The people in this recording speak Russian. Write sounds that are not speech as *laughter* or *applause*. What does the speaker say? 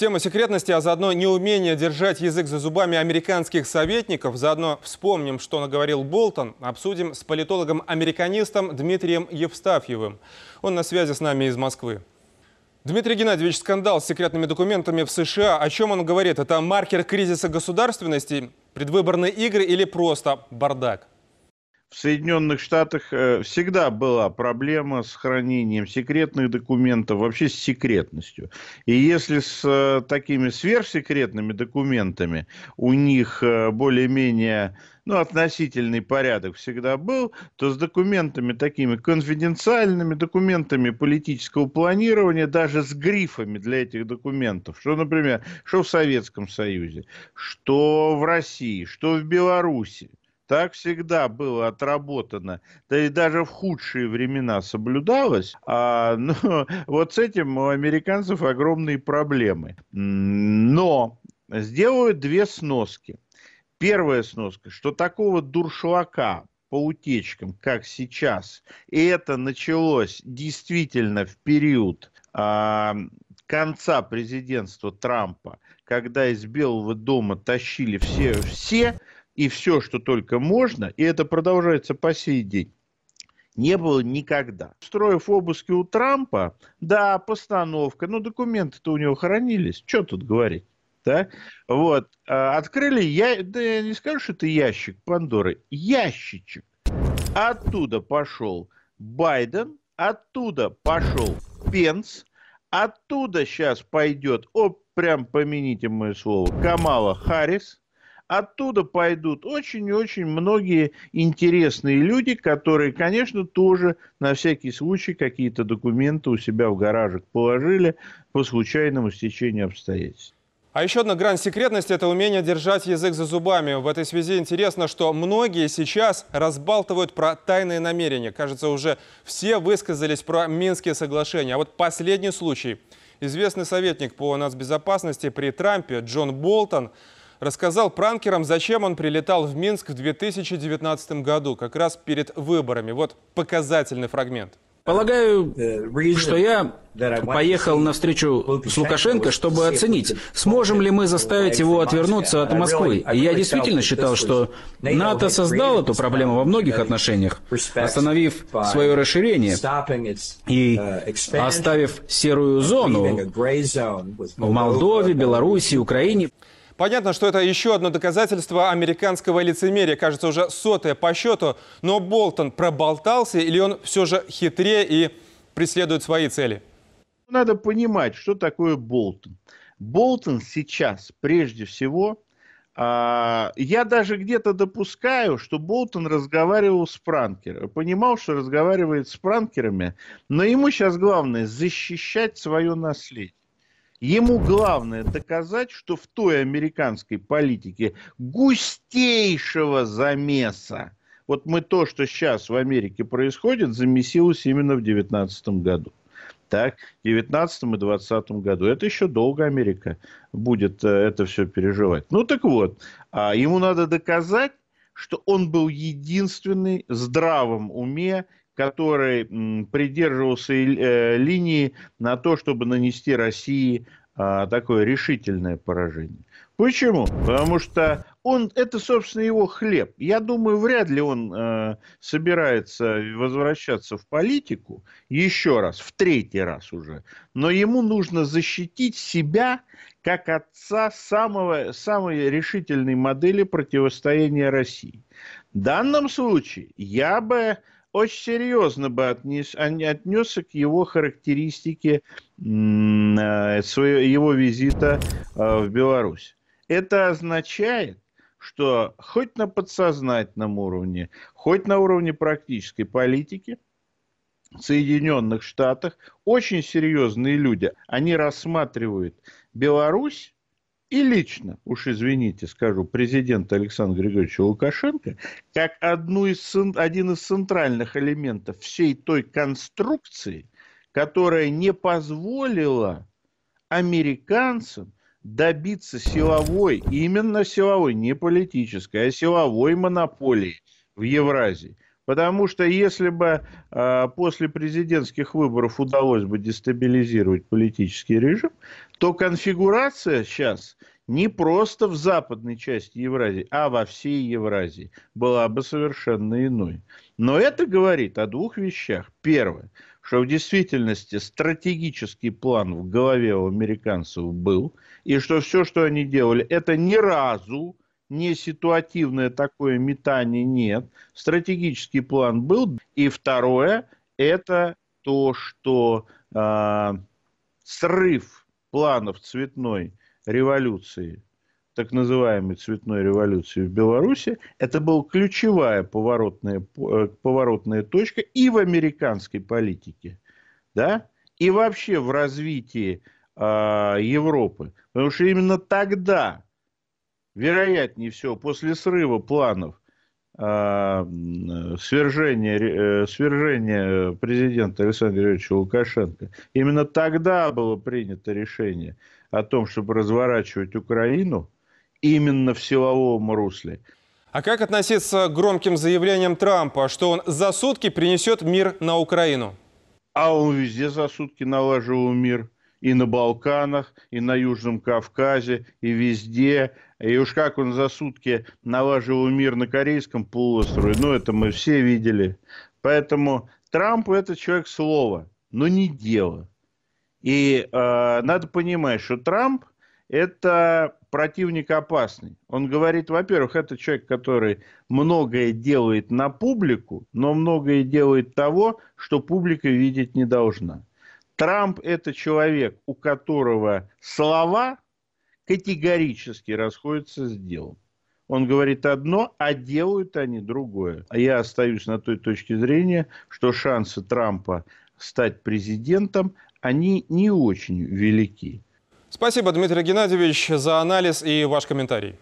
Тема секретности, а заодно неумение держать язык за зубами американских советников. Заодно вспомним, что наговорил Болтон. Обсудим с политологом-американистом Дмитрием Евстафьевым. Он на связи с нами из Москвы. Дмитрий Геннадьевич, скандал с секретными документами в США. О чем он говорит? Это маркер кризиса государственности, предвыборные игры или просто бардак? В Соединенных Штатах э, всегда была проблема с хранением секретных документов, вообще с секретностью. И если с э, такими сверхсекретными документами у них э, более-менее ну, относительный порядок всегда был, то с документами такими конфиденциальными, документами политического планирования, даже с грифами для этих документов, что, например, что в Советском Союзе, что в России, что в Беларуси, так всегда было отработано, да и даже в худшие времена соблюдалось. А, *laughs* но вот с этим у американцев огромные проблемы. Но сделают две сноски. Первая сноска, что такого дуршлака по утечкам, как сейчас, и это началось действительно в период а, конца президентства Трампа, когда из Белого дома тащили все, все и все, что только можно, и это продолжается по сей день не было никогда. Устроив обыски у Трампа, да, постановка, но документы-то у него хранились, что тут говорить, да? Вот, а, открыли, я, да я не скажу, что это ящик Пандоры, ящичек. Оттуда пошел Байден, оттуда пошел Пенс, оттуда сейчас пойдет, о, прям помяните мое слово, Камала Харрис, оттуда пойдут очень и очень многие интересные люди, которые, конечно, тоже на всякий случай какие-то документы у себя в гаражик положили по случайному стечению обстоятельств. А еще одна грань секретности – это умение держать язык за зубами. В этой связи интересно, что многие сейчас разбалтывают про тайные намерения. Кажется, уже все высказались про Минские соглашения. А вот последний случай. Известный советник по нацбезопасности при Трампе Джон Болтон – рассказал пранкерам, зачем он прилетал в Минск в 2019 году, как раз перед выборами. Вот показательный фрагмент. Полагаю, что я поехал на встречу с Лукашенко, чтобы оценить, сможем ли мы заставить его отвернуться от Москвы. И я действительно считал, что НАТО создал эту проблему во многих отношениях, остановив свое расширение и оставив серую зону в Молдове, Беларуси, Украине. Понятно, что это еще одно доказательство американского лицемерия, кажется, уже сотое по счету. Но Болтон проболтался или он все же хитрее и преследует свои цели? Надо понимать, что такое Болтон. Болтон сейчас, прежде всего, а, я даже где-то допускаю, что Болтон разговаривал с пранкерами, понимал, что разговаривает с пранкерами, но ему сейчас главное защищать свое наследие. Ему главное доказать, что в той американской политике густейшего замеса, вот мы то, что сейчас в Америке происходит, замесилось именно в 2019 году. Так, в 19 и 20 году. Это еще долго Америка будет э, это все переживать. Ну так вот, а ему надо доказать, что он был единственный здравом уме, который придерживался э, линии на то, чтобы нанести России а, такое решительное поражение. Почему? Потому что он, это, собственно, его хлеб. Я думаю, вряд ли он э, собирается возвращаться в политику еще раз, в третий раз уже. Но ему нужно защитить себя как отца самого, самой решительной модели противостояния России. В данном случае я бы очень серьезно бы отнес, отнесся к его характеристике э, его визита э, в Беларусь. Это означает, что хоть на подсознательном уровне, хоть на уровне практической политики в Соединенных Штатах очень серьезные люди, они рассматривают Беларусь и лично, уж извините, скажу, президента Александра Григорьевича Лукашенко, как одну из, один из центральных элементов всей той конструкции, которая не позволила американцам добиться силовой, именно силовой, не политической, а силовой монополии в Евразии. Потому что если бы э, после президентских выборов удалось бы дестабилизировать политический режим, то конфигурация сейчас не просто в западной части Евразии, а во всей Евразии была бы совершенно иной. Но это говорит о двух вещах. Первое, что в действительности стратегический план в голове у американцев был, и что все, что они делали, это ни разу не ситуативное такое метание нет. Стратегический план был. И второе, это то, что э, срыв планов цветной революции, так называемой цветной революции в Беларуси, это была ключевая поворотная, э, поворотная точка и в американской политике, да, и вообще в развитии э, Европы. Потому что именно тогда вероятнее всего, после срыва планов э, свержения, э, свержения президента Александра Юрьевича Лукашенко, именно тогда было принято решение о том, чтобы разворачивать Украину именно в силовом русле. А как относиться к громким заявлениям Трампа, что он за сутки принесет мир на Украину? А он везде за сутки налаживал мир и на Балканах, и на Южном Кавказе, и везде. И уж как он за сутки налаживал мир на Корейском полуострове, ну, это мы все видели. Поэтому Трамп – это человек слова, но не дело. И э, надо понимать, что Трамп – это противник опасный. Он говорит, во-первых, это человек, который многое делает на публику, но многое делает того, что публика видеть не должна. Трамп – это человек, у которого слова категорически расходятся с делом. Он говорит одно, а делают они другое. А я остаюсь на той точке зрения, что шансы Трампа стать президентом, они не очень велики. Спасибо, Дмитрий Геннадьевич, за анализ и ваш комментарий.